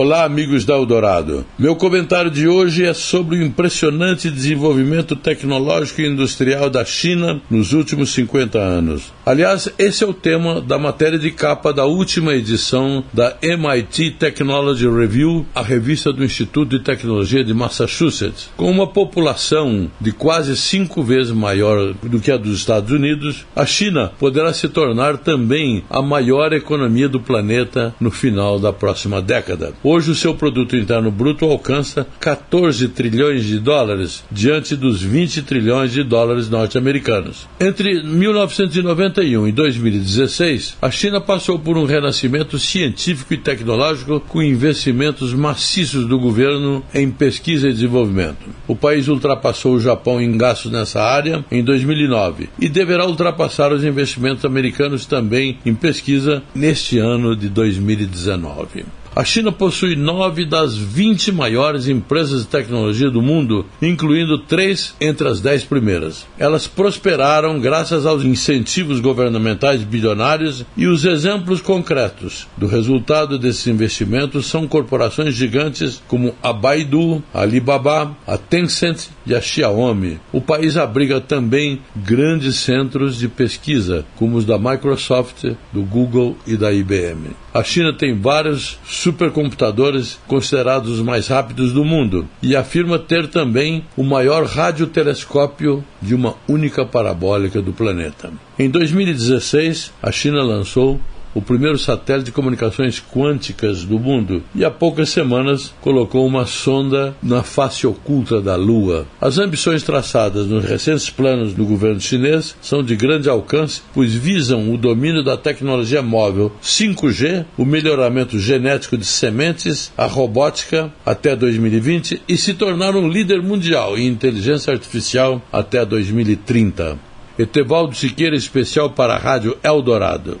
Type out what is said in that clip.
Olá, amigos da Eldorado. Meu comentário de hoje é sobre o impressionante desenvolvimento tecnológico e industrial da China nos últimos 50 anos. Aliás, esse é o tema da matéria de capa da última edição da MIT Technology Review, a revista do Instituto de Tecnologia de Massachusetts. Com uma população de quase cinco vezes maior do que a dos Estados Unidos, a China poderá se tornar também a maior economia do planeta no final da próxima década. Hoje, o seu produto interno bruto alcança 14 trilhões de dólares, diante dos 20 trilhões de dólares norte-americanos. Entre 1991 e 2016, a China passou por um renascimento científico e tecnológico com investimentos maciços do governo em pesquisa e desenvolvimento. O país ultrapassou o Japão em gastos nessa área em 2009 e deverá ultrapassar os investimentos americanos também em pesquisa neste ano de 2019. A China possui nove das 20 maiores empresas de tecnologia do mundo, incluindo três entre as dez primeiras. Elas prosperaram graças aos incentivos governamentais bilionários e os exemplos concretos do resultado desses investimentos são corporações gigantes como a Baidu, a Alibaba, a Tencent e a Xiaomi. O país abriga também grandes centros de pesquisa, como os da Microsoft, do Google e da IBM. A China tem vários supercomputadores considerados os mais rápidos do mundo e afirma ter também o maior radiotelescópio de uma única parabólica do planeta. Em 2016, a China lançou o primeiro satélite de comunicações quânticas do mundo, e há poucas semanas colocou uma sonda na face oculta da Lua. As ambições traçadas nos recentes planos do governo chinês são de grande alcance, pois visam o domínio da tecnologia móvel 5G, o melhoramento genético de sementes, a robótica até 2020 e se tornar um líder mundial em inteligência artificial até 2030. Etevaldo Siqueira, especial para a Rádio Eldorado.